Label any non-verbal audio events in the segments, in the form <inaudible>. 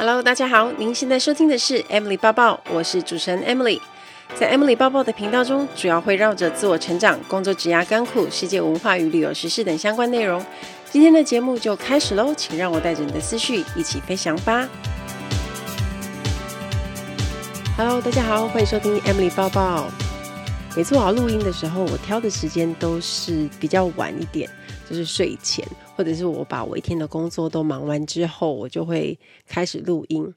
Hello，大家好，您现在收听的是 Emily 抱抱，我是主持人 Emily。在 Emily 抱抱的频道中，主要会绕着自我成长、工作、职涯、甘苦、世界文化与旅游时事等相关内容。今天的节目就开始喽，请让我带着你的思绪一起飞翔吧。Hello，大家好，欢迎收听 Emily 抱抱。每次我要录音的时候，我挑的时间都是比较晚一点。就是睡前，或者是我把我一天的工作都忙完之后，我就会开始录音。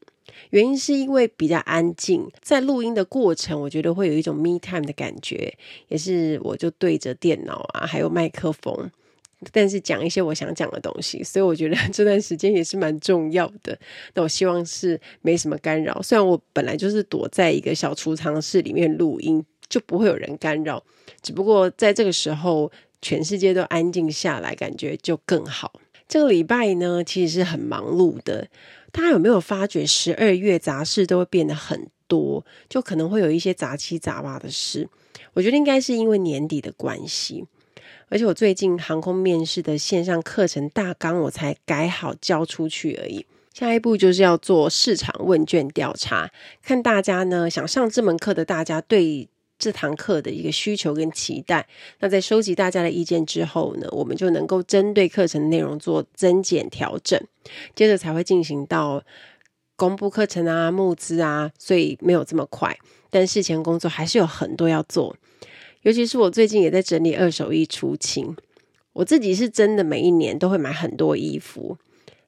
原因是因为比较安静，在录音的过程，我觉得会有一种 me time 的感觉，也是我就对着电脑啊，还有麦克风，但是讲一些我想讲的东西，所以我觉得 <laughs> 这段时间也是蛮重要的。那我希望是没什么干扰，虽然我本来就是躲在一个小储藏室里面录音，就不会有人干扰，只不过在这个时候。全世界都安静下来，感觉就更好。这个礼拜呢，其实是很忙碌的。大家有没有发觉，十二月杂事都会变得很多，就可能会有一些杂七杂八的事。我觉得应该是因为年底的关系，而且我最近航空面试的线上课程大纲我才改好交出去而已。下一步就是要做市场问卷调查，看大家呢，想上这门课的大家对。这堂课的一个需求跟期待，那在收集大家的意见之后呢，我们就能够针对课程内容做增减调整，接着才会进行到公布课程啊、募资啊，所以没有这么快，但事前工作还是有很多要做。尤其是我最近也在整理二手衣出清，我自己是真的每一年都会买很多衣服，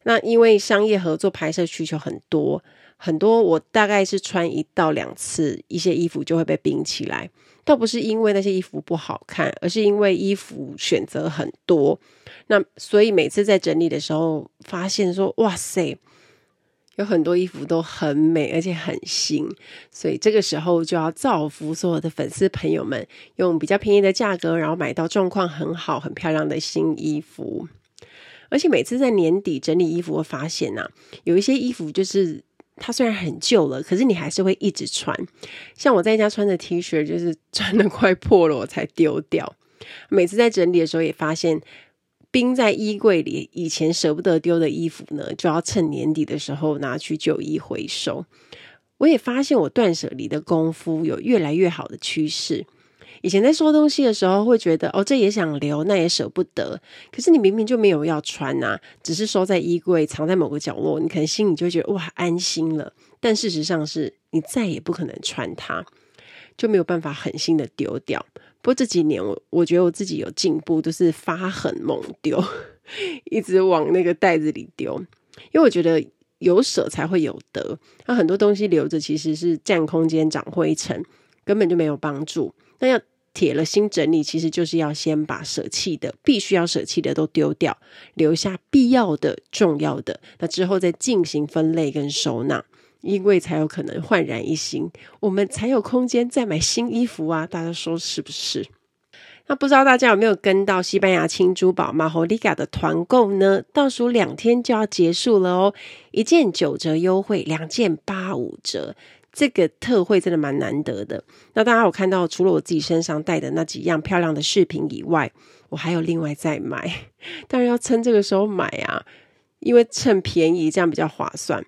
那因为商业合作拍摄需求很多。很多我大概是穿一到两次，一些衣服就会被冰起来。倒不是因为那些衣服不好看，而是因为衣服选择很多。那所以每次在整理的时候，发现说哇塞，有很多衣服都很美，而且很新。所以这个时候就要造福所有的粉丝朋友们，用比较便宜的价格，然后买到状况很好、很漂亮的新衣服。而且每次在年底整理衣服，会发现呐、有一些衣服就是。它虽然很旧了，可是你还是会一直穿。像我在家穿的 T 恤，就是 <laughs> 穿的快破了，我才丢掉。每次在整理的时候，也发现冰在衣柜里，以前舍不得丢的衣服呢，就要趁年底的时候拿去旧衣回收。我也发现我断舍离的功夫有越来越好的趋势。以前在收东西的时候，会觉得哦，这也想留，那也舍不得。可是你明明就没有要穿呐，只是收在衣柜，藏在某个角落，你可能心里就觉得哇，安心了。但事实上是你再也不可能穿它，就没有办法狠心的丢掉。不过这几年我我觉得我自己有进步，都是发狠猛丢，<laughs> 一直往那个袋子里丢，因为我觉得有舍才会有得。那很多东西留着其实是占空间、长灰尘，根本就没有帮助。那要。铁了心整理，其实就是要先把舍弃的、必须要舍弃的都丢掉，留下必要的、重要的。那之后再进行分类跟收纳，衣柜才有可能焕然一新，我们才有空间再买新衣服啊！大家说是不是？那不知道大家有没有跟到西班牙轻珠宝 Majolica 的团购呢？倒数两天就要结束了哦，一件九折优惠，两件八五折。这个特惠真的蛮难得的。那大家有看到，除了我自己身上戴的那几样漂亮的饰品以外，我还有另外再买。<laughs> 当然要趁这个时候买啊，因为趁便宜这样比较划算。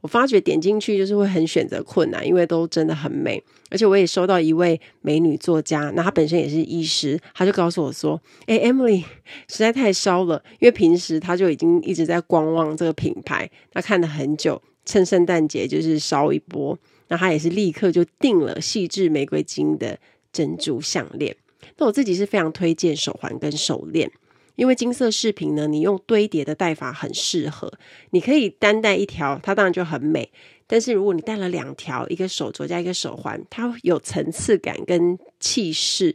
我发觉点进去就是会很选择困难，因为都真的很美。而且我也收到一位美女作家，那她本身也是医师，她就告诉我说：“哎，Emily，实在太烧了，因为平时她就已经一直在观望这个品牌，她看了很久，趁圣诞节就是烧一波。”那他也是立刻就订了细致玫瑰金的珍珠项链。那我自己是非常推荐手环跟手链，因为金色饰品呢，你用堆叠的戴法很适合。你可以单戴一条，它当然就很美。但是如果你戴了两条，一个手镯加一个手环，它有层次感跟气势，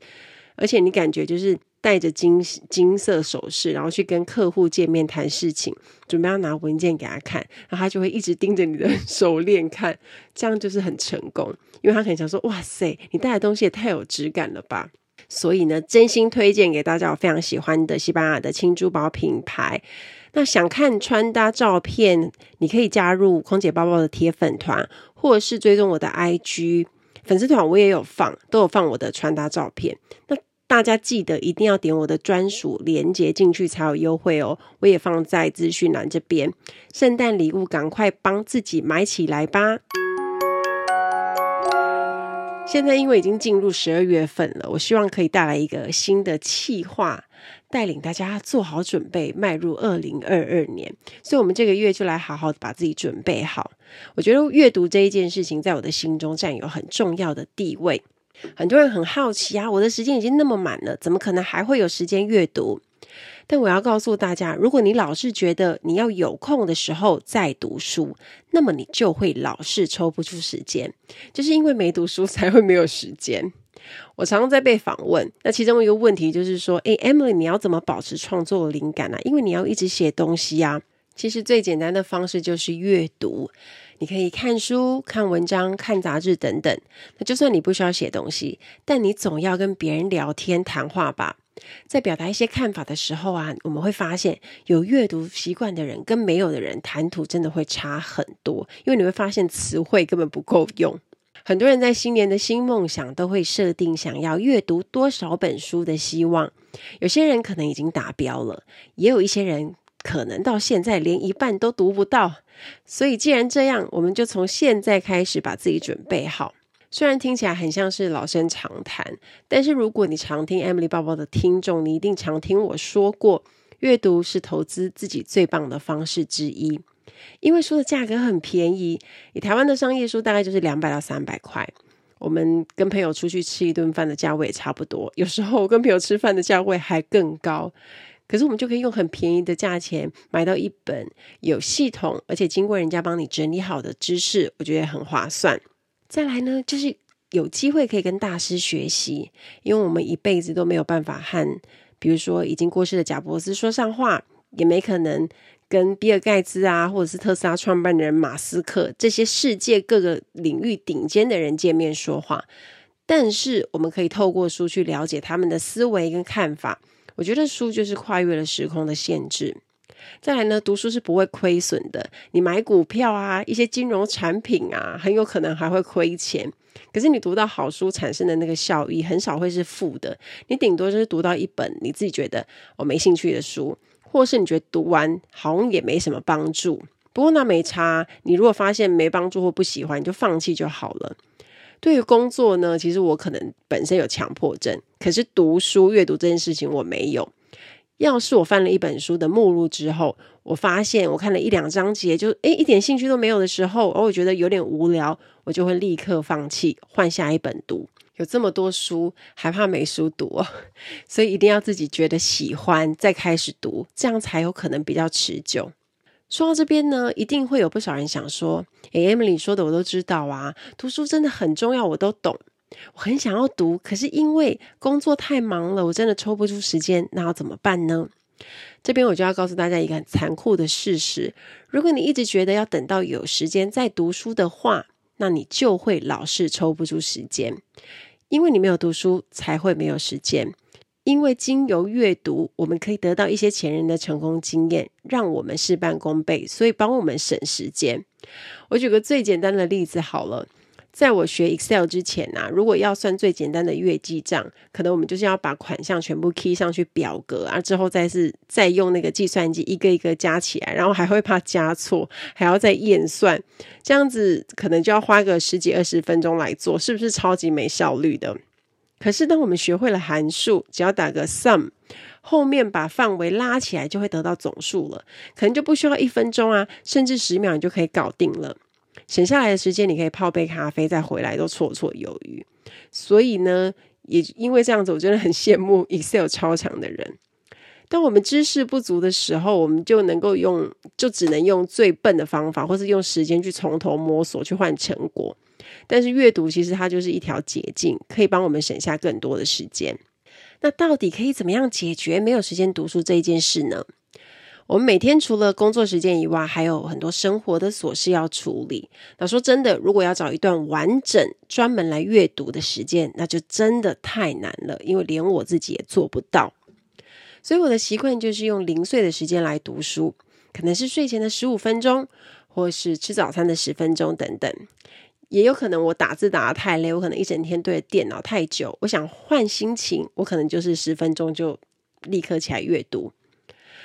而且你感觉就是。戴着金金色首饰，然后去跟客户见面谈事情，准备要拿文件给他看，然后他就会一直盯着你的手链看，这样就是很成功，因为他可能想说：“哇塞，你带的东西也太有质感了吧！”所以呢，真心推荐给大家我非常喜欢的西班牙的轻珠宝品牌。那想看穿搭照片，你可以加入空姐包包的铁粉团，或者是追踪我的 IG 粉丝团，我也有放，都有放我的穿搭照片。那大家记得一定要点我的专属链接进去才有优惠哦，我也放在资讯栏这边。圣诞礼物赶快帮自己买起来吧！现在因为已经进入十二月份了，我希望可以带来一个新的企划，带领大家做好准备，迈入二零二二年。所以，我们这个月就来好好的把自己准备好。我觉得阅读这一件事情，在我的心中占有很重要的地位。很多人很好奇啊，我的时间已经那么满了，怎么可能还会有时间阅读？但我要告诉大家，如果你老是觉得你要有空的时候再读书，那么你就会老是抽不出时间，就是因为没读书才会没有时间。我常常在被访问，那其中一个问题就是说，诶，Emily，你要怎么保持创作灵感呢？因为你要一直写东西呀。其实最简单的方式就是阅读。你可以看书、看文章、看杂志等等。那就算你不需要写东西，但你总要跟别人聊天谈话吧。在表达一些看法的时候啊，我们会发现有阅读习惯的人跟没有的人谈吐真的会差很多，因为你会发现词汇根本不够用。很多人在新年的新梦想都会设定想要阅读多少本书的希望，有些人可能已经达标了，也有一些人可能到现在连一半都读不到。所以，既然这样，我们就从现在开始把自己准备好。虽然听起来很像是老生常谈，但是如果你常听 Emily 报报的听众，你一定常听我说过，阅读是投资自己最棒的方式之一。因为书的价格很便宜，以台湾的商业书大概就是两百到三百块。我们跟朋友出去吃一顿饭的价位也差不多，有时候跟朋友吃饭的价位还更高。可是我们就可以用很便宜的价钱买到一本有系统，而且经过人家帮你整理好的知识，我觉得很划算。再来呢，就是有机会可以跟大师学习，因为我们一辈子都没有办法和，比如说已经过世的贾伯斯说上话，也没可能跟比尔盖茨啊，或者是特斯拉创办人马斯克这些世界各个领域顶尖的人见面说话。但是我们可以透过书去了解他们的思维跟看法。我觉得书就是跨越了时空的限制。再来呢，读书是不会亏损的。你买股票啊，一些金融产品啊，很有可能还会亏钱。可是你读到好书产生的那个效益，很少会是负的。你顶多就是读到一本你自己觉得我没兴趣的书，或是你觉得读完好像也没什么帮助。不过那没差，你如果发现没帮助或不喜欢，你就放弃就好了。对于工作呢，其实我可能本身有强迫症，可是读书阅读这件事情我没有。要是我翻了一本书的目录之后，我发现我看了一两章节就诶一点兴趣都没有的时候，而我觉得有点无聊，我就会立刻放弃，换下一本读。有这么多书，还怕没书读哦？<laughs> 所以一定要自己觉得喜欢再开始读，这样才有可能比较持久。说到这边呢，一定会有不少人想说：“诶，Emily 说的我都知道啊，读书真的很重要，我都懂。我很想要读，可是因为工作太忙了，我真的抽不出时间，那要怎么办呢？”这边我就要告诉大家一个很残酷的事实：如果你一直觉得要等到有时间再读书的话，那你就会老是抽不出时间，因为你没有读书，才会没有时间。因为经由阅读，我们可以得到一些前人的成功经验，让我们事半功倍，所以帮我们省时间。我举个最简单的例子好了，在我学 Excel 之前啊，如果要算最简单的月记账，可能我们就是要把款项全部 key 上去表格啊，之后再是再用那个计算机一个一个加起来，然后还会怕加错，还要再验算，这样子可能就要花个十几二十分钟来做，是不是超级没效率的？可是，当我们学会了函数，只要打个 sum，后面把范围拉起来，就会得到总数了。可能就不需要一分钟啊，甚至十秒你就可以搞定了。省下来的时间，你可以泡杯咖啡再回来都绰绰有余。所以呢，也因为这样子，我真的很羡慕 Excel 超强的人。当我们知识不足的时候，我们就能够用，就只能用最笨的方法，或是用时间去从头摸索去换成果。但是阅读其实它就是一条捷径，可以帮我们省下更多的时间。那到底可以怎么样解决没有时间读书这一件事呢？我们每天除了工作时间以外，还有很多生活的琐事要处理。那说真的，如果要找一段完整专门来阅读的时间，那就真的太难了，因为连我自己也做不到。所以我的习惯就是用零碎的时间来读书，可能是睡前的十五分钟，或是吃早餐的十分钟等等。也有可能我打字打的太累，我可能一整天对着电脑太久，我想换心情，我可能就是十分钟就立刻起来阅读。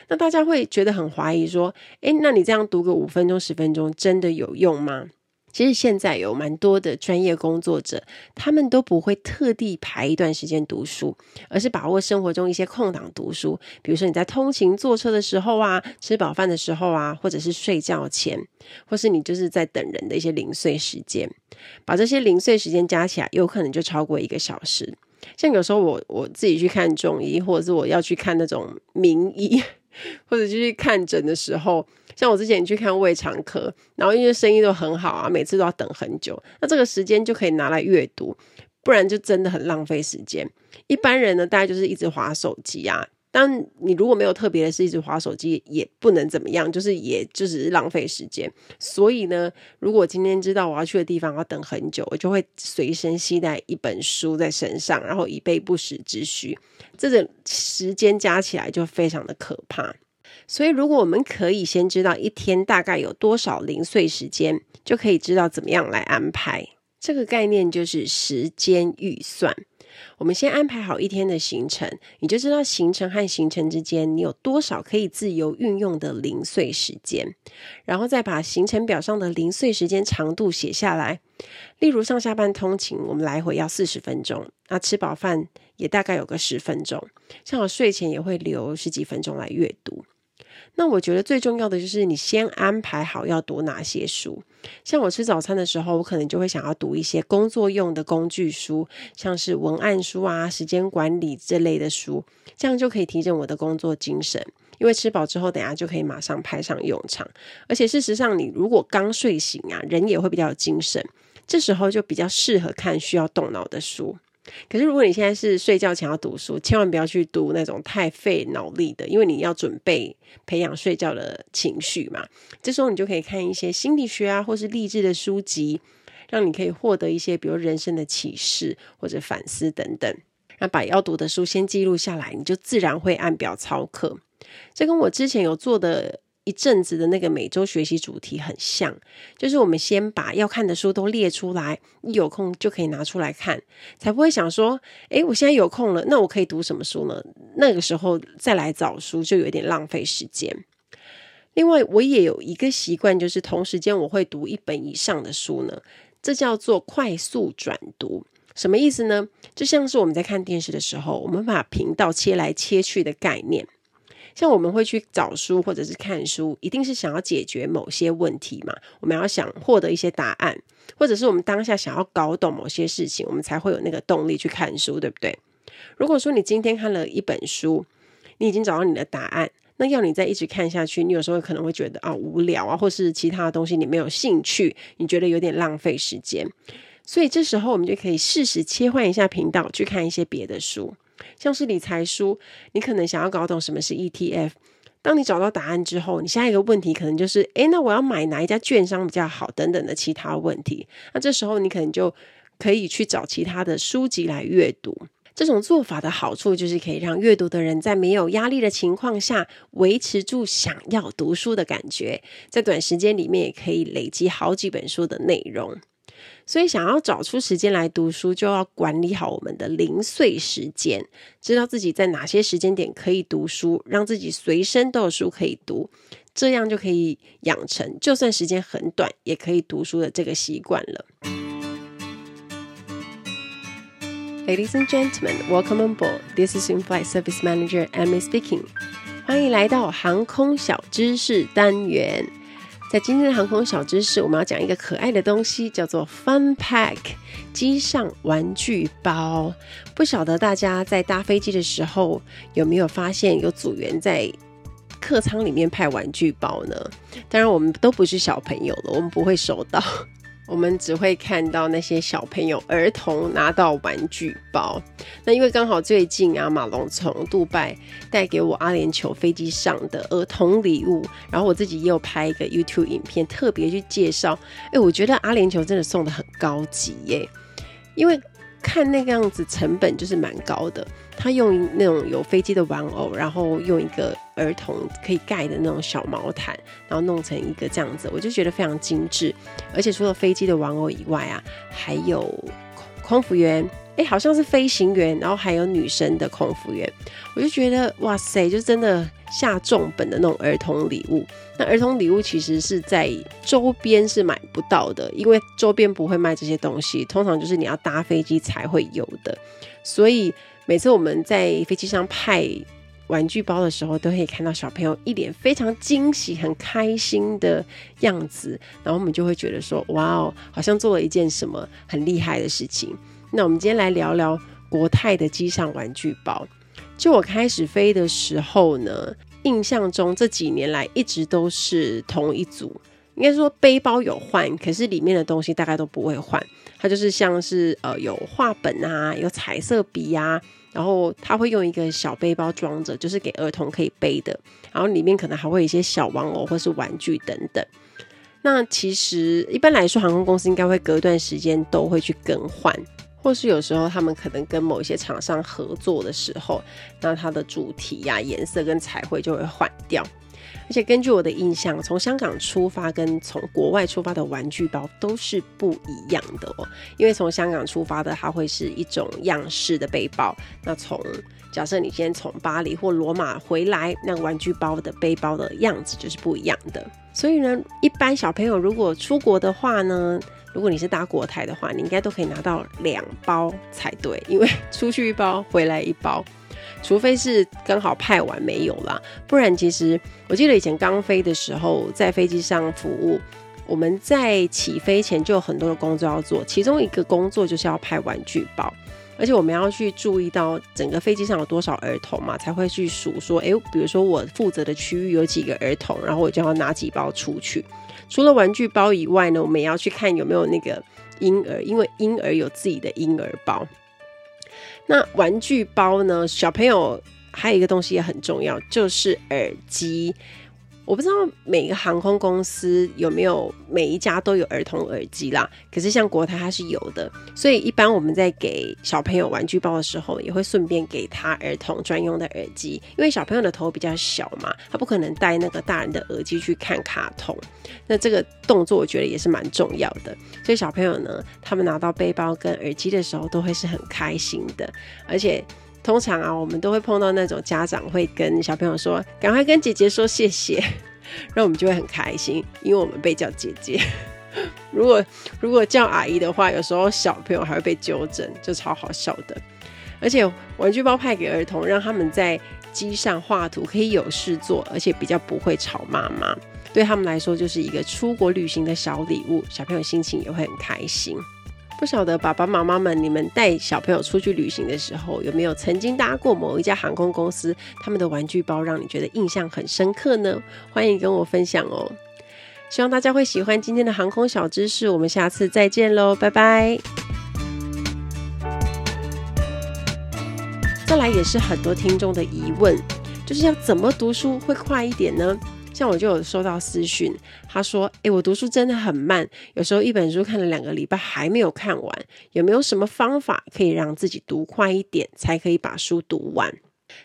那大家会觉得很怀疑，说：“诶，那你这样读个五分钟、十分钟，真的有用吗？”其实现在有蛮多的专业工作者，他们都不会特地排一段时间读书，而是把握生活中一些空档读书。比如说你在通勤、坐车的时候啊，吃饱饭的时候啊，或者是睡觉前，或是你就是在等人的一些零碎时间，把这些零碎时间加起来，有可能就超过一个小时。像有时候我我自己去看中医，或者是我要去看那种名医。或者就去看诊的时候，像我之前去看胃肠科，然后因为生意都很好啊，每次都要等很久，那这个时间就可以拿来阅读，不然就真的很浪费时间。一般人呢，大概就是一直划手机啊。但你如果没有特别的是一直划手机，也不能怎么样，就是也就只是浪费时间。所以呢，如果今天知道我要去的地方要等很久，我就会随身携带一本书在身上，然后以备不时之需。这个时间加起来就非常的可怕。所以，如果我们可以先知道一天大概有多少零碎时间，就可以知道怎么样来安排。这个概念就是时间预算。我们先安排好一天的行程，你就知道行程和行程之间你有多少可以自由运用的零碎时间，然后再把行程表上的零碎时间长度写下来。例如上下班通勤，我们来回要四十分钟，那吃饱饭也大概有个十分钟，像我睡前也会留十几分钟来阅读。那我觉得最重要的就是你先安排好要读哪些书。像我吃早餐的时候，我可能就会想要读一些工作用的工具书，像是文案书啊、时间管理这类的书，这样就可以提振我的工作精神。因为吃饱之后，等下就可以马上派上用场。而且事实上，你如果刚睡醒啊，人也会比较有精神，这时候就比较适合看需要动脑的书。可是，如果你现在是睡觉前要读书，千万不要去读那种太费脑力的，因为你要准备培养睡觉的情绪嘛。这时候你就可以看一些心理学啊，或是励志的书籍，让你可以获得一些比如人生的启示或者反思等等。那把要读的书先记录下来，你就自然会按表操课。这跟我之前有做的。一阵子的那个每周学习主题很像，就是我们先把要看的书都列出来，一有空就可以拿出来看，才不会想说，诶，我现在有空了，那我可以读什么书呢？那个时候再来找书就有点浪费时间。另外，我也有一个习惯，就是同时间我会读一本以上的书呢，这叫做快速转读。什么意思呢？就像是我们在看电视的时候，我们把频道切来切去的概念。像我们会去找书或者是看书，一定是想要解决某些问题嘛？我们要想获得一些答案，或者是我们当下想要搞懂某些事情，我们才会有那个动力去看书，对不对？如果说你今天看了一本书，你已经找到你的答案，那要你再一直看下去，你有时候可能会觉得啊无聊啊，或是其他的东西你没有兴趣，你觉得有点浪费时间，所以这时候我们就可以适时切换一下频道，去看一些别的书。像是理财书，你可能想要搞懂什么是 ETF。当你找到答案之后，你下一个问题可能就是：诶，那我要买哪一家券商比较好？等等的其他问题。那这时候你可能就可以去找其他的书籍来阅读。这种做法的好处就是可以让阅读的人在没有压力的情况下，维持住想要读书的感觉，在短时间里面也可以累积好几本书的内容。所以，想要找出时间来读书，就要管理好我们的零碎时间，知道自己在哪些时间点可以读书，让自己随身都有书可以读，这样就可以养成就算时间很短也可以读书的这个习惯了。Ladies and gentlemen, welcome on board. This is In-Flight Service Manager Emily speaking. 欢迎来到航空小知识单元。在今天的航空小知识，我们要讲一个可爱的东西，叫做 Fun Pack 机上玩具包。不晓得大家在搭飞机的时候有没有发现，有组员在客舱里面派玩具包呢？当然，我们都不是小朋友了，我们不会收到。我们只会看到那些小朋友、儿童拿到玩具包。那因为刚好最近啊，马龙从杜拜带给我阿联酋飞机上的儿童礼物，然后我自己也有拍一个 YouTube 影片，特别去介绍。哎，我觉得阿联酋真的送的很高级耶，因为看那个样子成本就是蛮高的。他用那种有飞机的玩偶，然后用一个儿童可以盖的那种小毛毯，然后弄成一个这样子，我就觉得非常精致。而且除了飞机的玩偶以外啊，还有空服员，哎，好像是飞行员，然后还有女生的空服员，我就觉得哇塞，就真的下重本的那种儿童礼物。那儿童礼物其实是在周边是买不到的，因为周边不会卖这些东西，通常就是你要搭飞机才会有的，所以。每次我们在飞机上派玩具包的时候，都可以看到小朋友一脸非常惊喜、很开心的样子，然后我们就会觉得说：“哇哦，好像做了一件什么很厉害的事情。”那我们今天来聊聊国泰的机上玩具包。就我开始飞的时候呢，印象中这几年来一直都是同一组，应该说背包有换，可是里面的东西大概都不会换。它就是像是呃有画本啊，有彩色笔呀。然后他会用一个小背包装着，就是给儿童可以背的。然后里面可能还会有一些小玩偶或是玩具等等。那其实一般来说，航空公司应该会隔一段时间都会去更换，或是有时候他们可能跟某些厂商合作的时候，那它的主题呀、颜色跟彩绘就会换掉。而且根据我的印象，从香港出发跟从国外出发的玩具包都是不一样的哦。因为从香港出发的，它会是一种样式的背包。那从假设你今天从巴黎或罗马回来，那玩具包的背包的样子就是不一样的。所以呢，一般小朋友如果出国的话呢，如果你是搭国泰的话，你应该都可以拿到两包才对，因为出去一包，回来一包。除非是刚好派完没有啦，不然其实我记得以前刚飞的时候，在飞机上服务，我们在起飞前就有很多的工作要做，其中一个工作就是要派玩具包，而且我们要去注意到整个飞机上有多少儿童嘛，才会去数说，诶，比如说我负责的区域有几个儿童，然后我就要拿几包出去。除了玩具包以外呢，我们也要去看有没有那个婴儿，因为婴儿有自己的婴儿包。那玩具包呢？小朋友还有一个东西也很重要，就是耳机。我不知道每个航空公司有没有每一家都有儿童耳机啦，可是像国泰它是有的，所以一般我们在给小朋友玩具包的时候，也会顺便给他儿童专用的耳机，因为小朋友的头比较小嘛，他不可能戴那个大人的耳机去看卡通。那这个动作我觉得也是蛮重要的，所以小朋友呢，他们拿到背包跟耳机的时候，都会是很开心的，而且。通常啊，我们都会碰到那种家长会跟小朋友说：“赶快跟姐姐说谢谢。”然后我们就会很开心，因为我们被叫姐姐。<laughs> 如果如果叫阿姨的话，有时候小朋友还会被纠正，就超好笑的。而且玩具包派给儿童，让他们在机上画图可以有事做，而且比较不会吵妈妈。对他们来说，就是一个出国旅行的小礼物，小朋友心情也会很开心。不晓得爸爸妈妈们，你们带小朋友出去旅行的时候，有没有曾经搭过某一家航空公司他们的玩具包，让你觉得印象很深刻呢？欢迎跟我分享哦！希望大家会喜欢今天的航空小知识，我们下次再见喽，拜拜！再来也是很多听众的疑问，就是要怎么读书会快一点呢？像我就有收到私讯，他说：“诶、我读书真的很慢，有时候一本书看了两个礼拜还没有看完，有没有什么方法可以让自己读快一点，才可以把书读完？”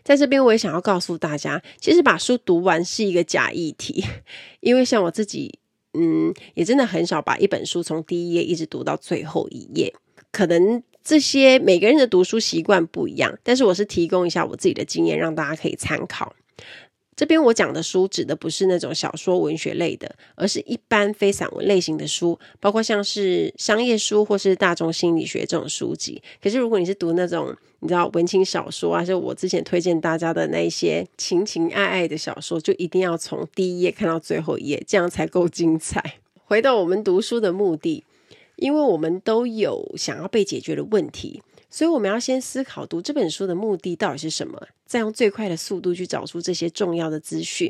在这边我也想要告诉大家，其实把书读完是一个假议题，<laughs> 因为像我自己，嗯，也真的很少把一本书从第一页一直读到最后一页。可能这些每个人的读书习惯不一样，但是我是提供一下我自己的经验，让大家可以参考。这边我讲的书指的不是那种小说文学类的，而是一般非散文类型的书，包括像是商业书或是大众心理学这种书籍。可是如果你是读那种你知道文青小说啊，就我之前推荐大家的那些情情爱爱的小说，就一定要从第一页看到最后一页，这样才够精彩。回到我们读书的目的，因为我们都有想要被解决的问题。所以我们要先思考读这本书的目的到底是什么，再用最快的速度去找出这些重要的资讯，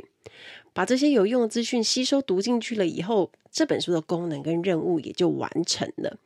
把这些有用的资讯吸收读进去了以后，这本书的功能跟任务也就完成了。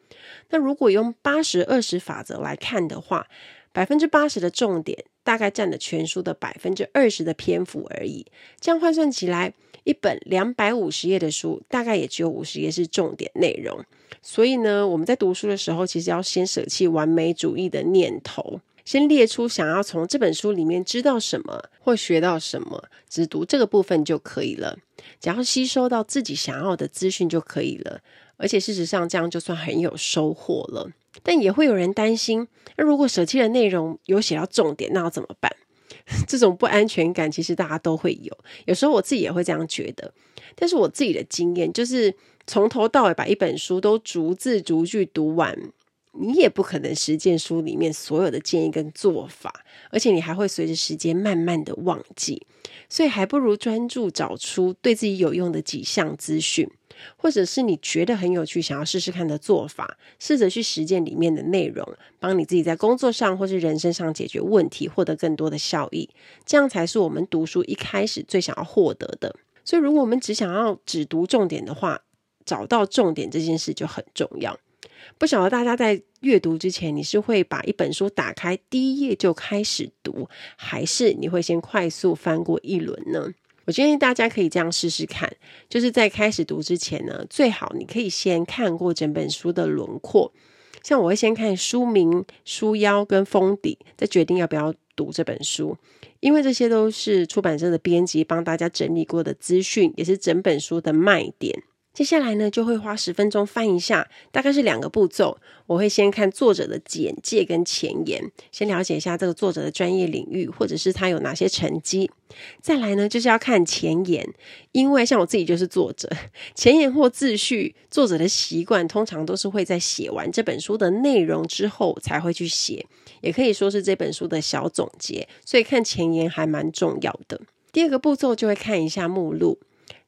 那如果用八十二十法则来看的话，百分之八十的重点大概占了全书的百分之二十的篇幅而已。这样换算起来，一本两百五十页的书，大概也只有五十页是重点内容。所以呢，我们在读书的时候，其实要先舍弃完美主义的念头，先列出想要从这本书里面知道什么或学到什么，只读这个部分就可以了。只要吸收到自己想要的资讯就可以了。而且事实上，这样就算很有收获了。但也会有人担心，那如果舍弃的内容有写到重点，那要怎么办？<laughs> 这种不安全感其实大家都会有，有时候我自己也会这样觉得。但是我自己的经验就是，从头到尾把一本书都逐字逐句读完，你也不可能实践书里面所有的建议跟做法，而且你还会随着时间慢慢的忘记。所以还不如专注找出对自己有用的几项资讯。或者是你觉得很有趣，想要试试看的做法，试着去实践里面的内容，帮你自己在工作上或是人生上解决问题，获得更多的效益。这样才是我们读书一开始最想要获得的。所以，如果我们只想要只读重点的话，找到重点这件事就很重要。不晓得大家在阅读之前，你是会把一本书打开第一页就开始读，还是你会先快速翻过一轮呢？我建议大家可以这样试试看，就是在开始读之前呢，最好你可以先看过整本书的轮廓。像我会先看书名、书腰跟封底，再决定要不要读这本书，因为这些都是出版社的编辑帮大家整理过的资讯，也是整本书的卖点。接下来呢，就会花十分钟翻一下，大概是两个步骤。我会先看作者的简介跟前言，先了解一下这个作者的专业领域，或者是他有哪些成绩。再来呢，就是要看前言，因为像我自己就是作者，前言或自序，作者的习惯通常都是会在写完这本书的内容之后才会去写，也可以说是这本书的小总结。所以看前言还蛮重要的。第二个步骤就会看一下目录。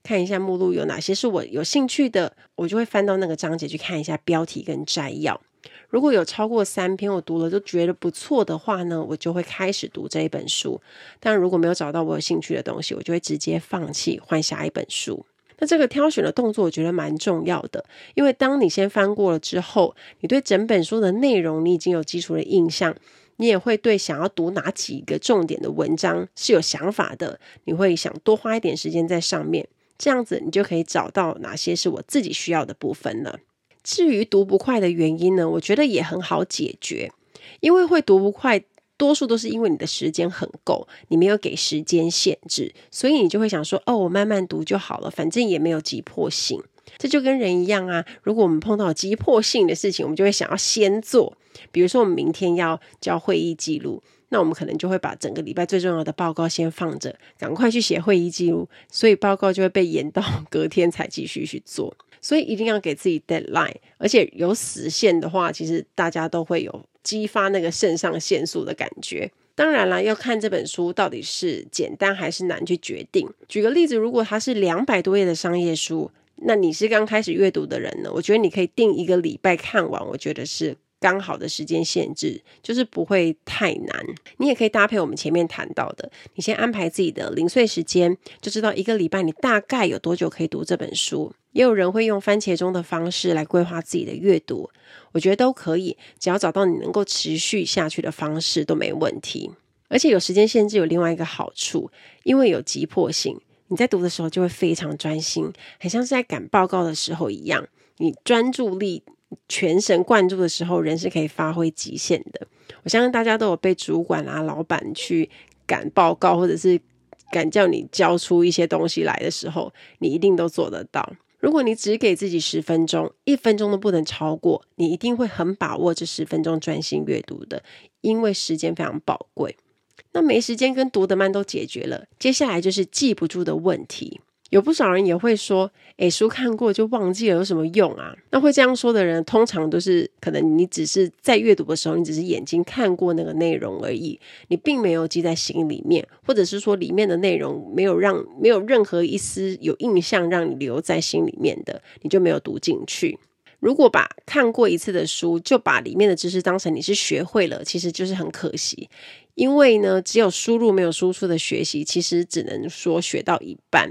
看一下目录有哪些是我有兴趣的，我就会翻到那个章节去看一下标题跟摘要。如果有超过三篇我读了都觉得不错的话呢，我就会开始读这一本书。但如果没有找到我有兴趣的东西，我就会直接放弃，换下一本书。那这个挑选的动作我觉得蛮重要的，因为当你先翻过了之后，你对整本书的内容你已经有基础的印象，你也会对想要读哪几个重点的文章是有想法的，你会想多花一点时间在上面。这样子，你就可以找到哪些是我自己需要的部分了。至于读不快的原因呢，我觉得也很好解决，因为会读不快，多数都是因为你的时间很够，你没有给时间限制，所以你就会想说，哦，我慢慢读就好了，反正也没有急迫性。这就跟人一样啊，如果我们碰到急迫性的事情，我们就会想要先做。比如说，我们明天要交会议记录。那我们可能就会把整个礼拜最重要的报告先放着，赶快去写会议记录，所以报告就会被延到 <laughs> 隔天才继续去做。所以一定要给自己 deadline，而且有死线的话，其实大家都会有激发那个肾上腺素的感觉。当然啦，要看这本书到底是简单还是难去决定。举个例子，如果它是两百多页的商业书，那你是刚开始阅读的人呢，我觉得你可以定一个礼拜看完，我觉得是。刚好的时间限制，就是不会太难。你也可以搭配我们前面谈到的，你先安排自己的零碎时间，就知道一个礼拜你大概有多久可以读这本书。也有人会用番茄钟的方式来规划自己的阅读，我觉得都可以，只要找到你能够持续下去的方式都没问题。而且有时间限制有另外一个好处，因为有急迫性，你在读的时候就会非常专心，很像是在赶报告的时候一样，你专注力。全神贯注的时候，人是可以发挥极限的。我相信大家都有被主管啊、老板去赶报告，或者是赶叫你交出一些东西来的时候，你一定都做得到。如果你只给自己十分钟，一分钟都不能超过，你一定会很把握这十分钟专心阅读的，因为时间非常宝贵。那没时间跟读得慢都解决了，接下来就是记不住的问题。有不少人也会说：“诶，书看过就忘记了，有什么用啊？”那会这样说的人，通常都是可能你只是在阅读的时候，你只是眼睛看过那个内容而已，你并没有记在心里面，或者是说里面的内容没有让没有任何一丝有印象让你留在心里面的，你就没有读进去。如果把看过一次的书就把里面的知识当成你是学会了，其实就是很可惜。因为呢，只有输入没有输出的学习，其实只能说学到一半。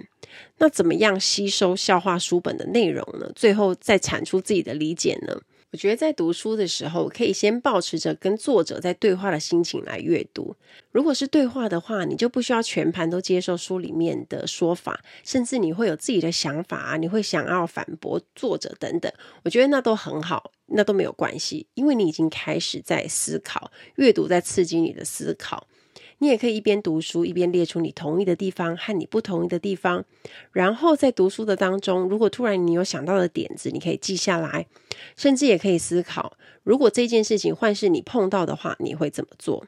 那怎么样吸收消化书本的内容呢？最后再产出自己的理解呢？我觉得在读书的时候，可以先保持着跟作者在对话的心情来阅读。如果是对话的话，你就不需要全盘都接受书里面的说法，甚至你会有自己的想法啊，你会想要反驳作者等等。我觉得那都很好，那都没有关系，因为你已经开始在思考，阅读在刺激你的思考。你也可以一边读书，一边列出你同意的地方和你不同意的地方，然后在读书的当中，如果突然你有想到的点子，你可以记下来，甚至也可以思考，如果这件事情换是你碰到的话，你会怎么做？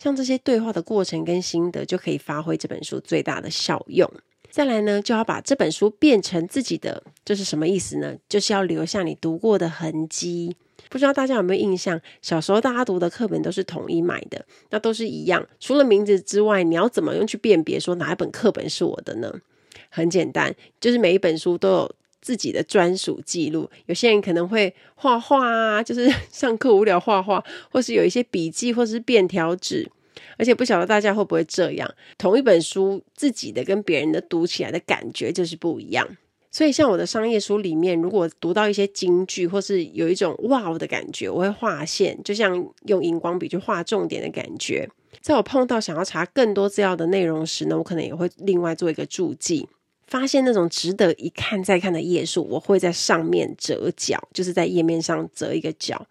像这些对话的过程跟心得，就可以发挥这本书最大的效用。再来呢，就要把这本书变成自己的，这是什么意思呢？就是要留下你读过的痕迹。不知道大家有没有印象？小时候大家读的课本都是统一买的，那都是一样。除了名字之外，你要怎么用去辨别说哪一本课本是我的呢？很简单，就是每一本书都有自己的专属记录。有些人可能会画画啊，就是 <laughs> 上课无聊画画，或是有一些笔记，或是便条纸。而且不晓得大家会不会这样，同一本书自己的跟别人的读起来的感觉就是不一样。所以，像我的商业书里面，如果读到一些金句，或是有一种哇的感觉，我会画线，就像用荧光笔去画重点的感觉。在我碰到想要查更多资料的内容时呢，我可能也会另外做一个注记。发现那种值得一看再看的页数，我会在上面折角，就是在页面上折一个角。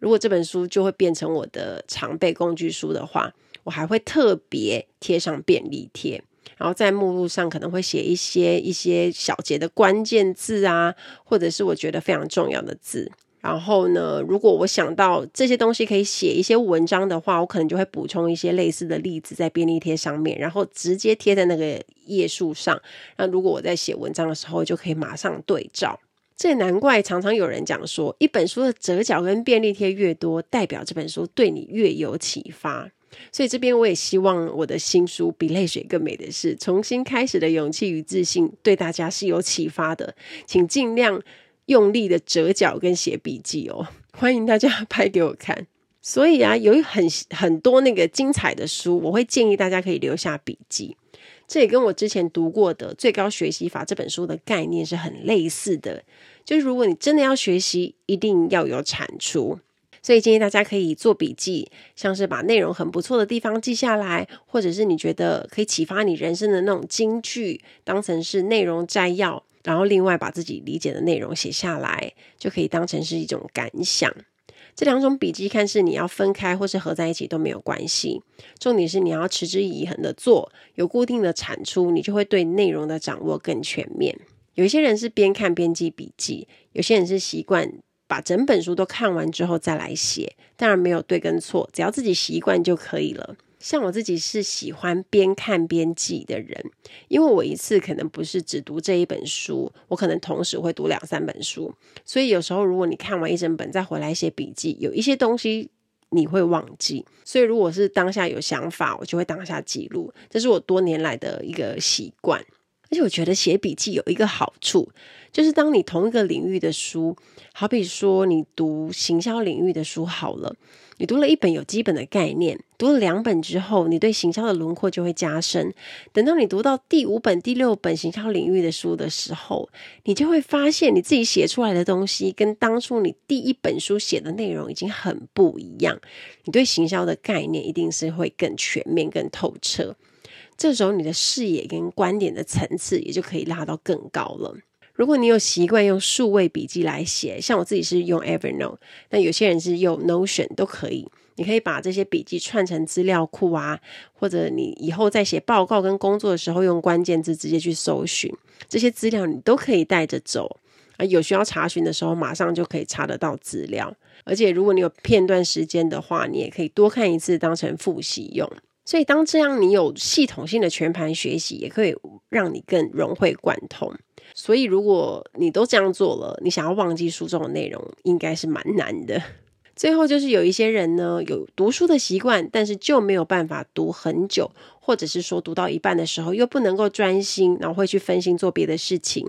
如果这本书就会变成我的常备工具书的话，我还会特别贴上便利贴。然后在目录上可能会写一些一些小节的关键字啊，或者是我觉得非常重要的字。然后呢，如果我想到这些东西可以写一些文章的话，我可能就会补充一些类似的例子在便利贴上面，然后直接贴在那个页数上。那如果我在写文章的时候，就可以马上对照。这也难怪常常有人讲说，一本书的折角跟便利贴越多，代表这本书对你越有启发。所以这边我也希望我的新书《比泪水更美的是重新开始的勇气与自信》对大家是有启发的，请尽量用力的折角跟写笔记哦，欢迎大家拍给我看。所以啊，有很很多那个精彩的书，我会建议大家可以留下笔记。这也跟我之前读过的《最高学习法》这本书的概念是很类似的，就是如果你真的要学习，一定要有产出。所以建议大家可以做笔记，像是把内容很不错的地方记下来，或者是你觉得可以启发你人生的那种金句，当成是内容摘要，然后另外把自己理解的内容写下来，就可以当成是一种感想。这两种笔记看似你要分开或是合在一起都没有关系，重点是你要持之以恒的做，有固定的产出，你就会对内容的掌握更全面。有一些人是边看边记笔记，有些人是习惯。把整本书都看完之后再来写，当然没有对跟错，只要自己习惯就可以了。像我自己是喜欢边看边记的人，因为我一次可能不是只读这一本书，我可能同时会读两三本书，所以有时候如果你看完一整本再回来写笔记，有一些东西你会忘记。所以如果是当下有想法，我就会当下记录，这是我多年来的一个习惯。而且我觉得写笔记有一个好处，就是当你同一个领域的书，好比说你读行销领域的书好了，你读了一本有基本的概念，读了两本之后，你对行销的轮廓就会加深。等到你读到第五本、第六本行销领域的书的时候，你就会发现你自己写出来的东西跟当初你第一本书写的内容已经很不一样。你对行销的概念一定是会更全面、更透彻。这时候你的视野跟观点的层次也就可以拉到更高了。如果你有习惯用数位笔记来写，像我自己是用 Evernote，那有些人是用 Notion 都可以。你可以把这些笔记串成资料库啊，或者你以后在写报告跟工作的时候用关键字直接去搜寻这些资料，你都可以带着走。啊，有需要查询的时候，马上就可以查得到资料。而且如果你有片段时间的话，你也可以多看一次，当成复习用。所以，当这样你有系统性的全盘学习，也可以让你更融会贯通。所以，如果你都这样做了，你想要忘记书中的内容，应该是蛮难的。最后就是有一些人呢，有读书的习惯，但是就没有办法读很久，或者是说读到一半的时候又不能够专心，然后会去分心做别的事情。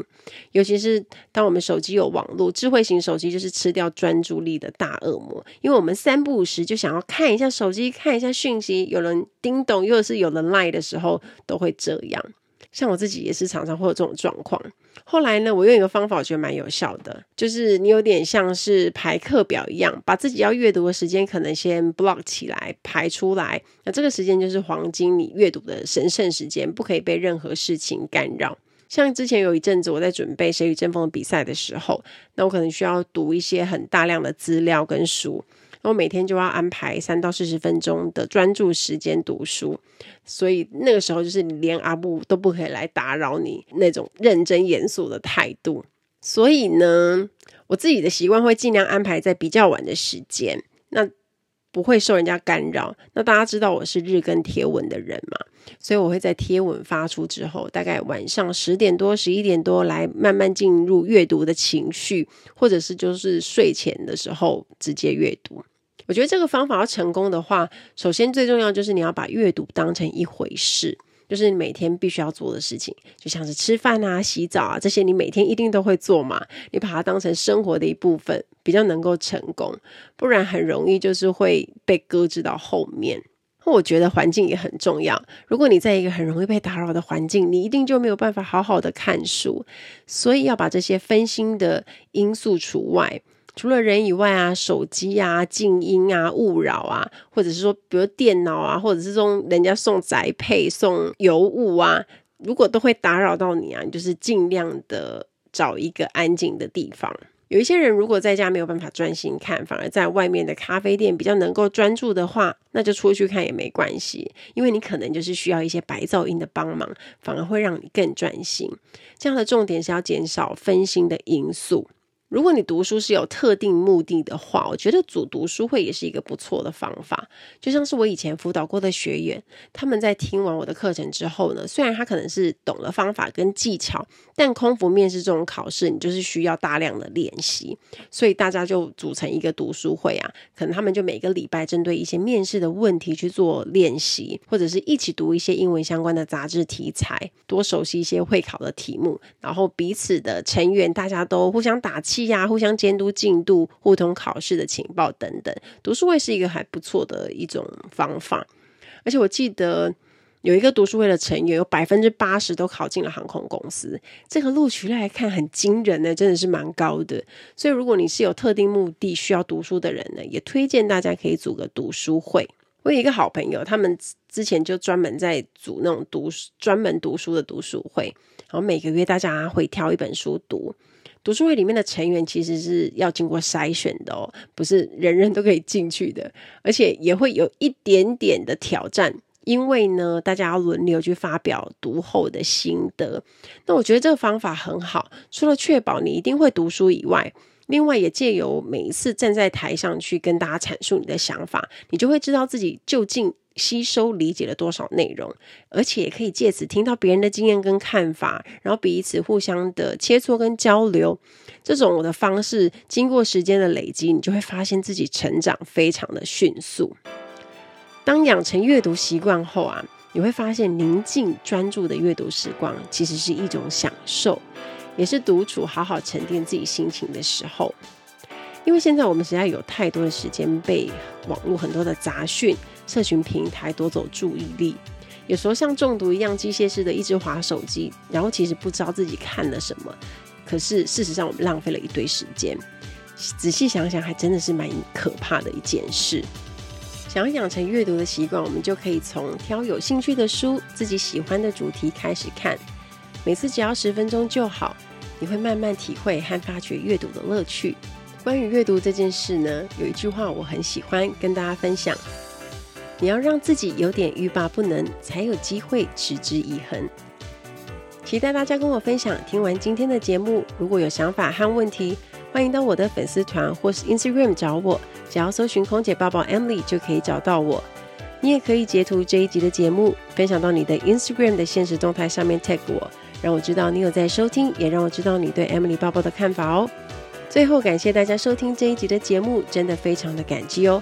尤其是当我们手机有网络，智慧型手机就是吃掉专注力的大恶魔，因为我们三不五时就想要看一下手机，看一下讯息，有人叮咚，又是有人赖的时候，都会这样。像我自己也是常常会有这种状况。后来呢，我用一个方法，我觉得蛮有效的，就是你有点像是排课表一样，把自己要阅读的时间可能先 block 起来，排出来。那这个时间就是黄金，你阅读的神圣时间，不可以被任何事情干扰。像之前有一阵子我在准备《谁与争锋》比赛的时候，那我可能需要读一些很大量的资料跟书。我每天就要安排三到四十分钟的专注时间读书，所以那个时候就是连阿布都不可以来打扰你那种认真严肃的态度。所以呢，我自己的习惯会尽量安排在比较晚的时间，那不会受人家干扰。那大家知道我是日更贴文的人嘛，所以我会在贴文发出之后，大概晚上十点多、十一点多来慢慢进入阅读的情绪，或者是就是睡前的时候直接阅读。我觉得这个方法要成功的话，首先最重要就是你要把阅读当成一回事，就是你每天必须要做的事情，就像是吃饭啊、洗澡啊这些，你每天一定都会做嘛。你把它当成生活的一部分，比较能够成功，不然很容易就是会被搁置到后面。我觉得环境也很重要，如果你在一个很容易被打扰的环境，你一定就没有办法好好的看书，所以要把这些分心的因素除外。除了人以外啊，手机啊、静音啊、勿扰啊，或者是说，比如电脑啊，或者是说人家送宅配、送邮物啊，如果都会打扰到你啊，你就是尽量的找一个安静的地方。有一些人如果在家没有办法专心看，反而在外面的咖啡店比较能够专注的话，那就出去看也没关系，因为你可能就是需要一些白噪音的帮忙，反而会让你更专心。这样的重点是要减少分心的因素。如果你读书是有特定目的的话，我觉得组读书会也是一个不错的方法。就像是我以前辅导过的学员，他们在听完我的课程之后呢，虽然他可能是懂了方法跟技巧，但空服面试这种考试，你就是需要大量的练习，所以大家就组成一个读书会啊，可能他们就每个礼拜针对一些面试的问题去做练习，或者是一起读一些英文相关的杂志题材，多熟悉一些会考的题目，然后彼此的成员大家都互相打气。呀，互相监督进度、互通考试的情报等等，读书会是一个还不错的一种方法。而且我记得有一个读书会的成员，有百分之八十都考进了航空公司，这个录取率来看很惊人呢，真的是蛮高的。所以如果你是有特定目的需要读书的人呢，也推荐大家可以组个读书会。我有一个好朋友，他们之前就专门在组那种读书专门读书的读书会，然后每个月大家会挑一本书读。读书会里面的成员其实是要经过筛选的哦，不是人人都可以进去的，而且也会有一点点的挑战，因为呢，大家要轮流去发表读后的心得。那我觉得这个方法很好，除了确保你一定会读书以外，另外也借由每一次站在台上去跟大家阐述你的想法，你就会知道自己究竟吸收理解了多少内容，而且也可以借此听到别人的经验跟看法，然后彼此互相的切磋跟交流。这种我的方式，经过时间的累积，你就会发现自己成长非常的迅速。当养成阅读习惯后啊，你会发现宁静专注的阅读时光其实是一种享受，也是独处好好沉淀自己心情的时候。因为现在我们实在有太多的时间被网络很多的杂讯、社群平台夺走注意力，有时候像中毒一样机械式的一直划手机，然后其实不知道自己看了什么，可是事实上我们浪费了一堆时间。仔细想想，还真的是蛮可怕的一件事。想要养成阅读的习惯，我们就可以从挑有兴趣的书、自己喜欢的主题开始看，每次只要十分钟就好，你会慢慢体会和发掘阅读的乐趣。关于阅读这件事呢，有一句话我很喜欢跟大家分享：你要让自己有点欲罢不能，才有机会持之以恒。期待大家跟我分享。听完今天的节目，如果有想法和问题，欢迎到我的粉丝团或是 Instagram 找我，只要搜寻空姐抱抱 Emily 就可以找到我。你也可以截图这一集的节目，分享到你的 Instagram 的现实动态上面 tag 我，让我知道你有在收听，也让我知道你对 Emily 报报的看法哦。最后，感谢大家收听这一集的节目，真的非常的感激哦。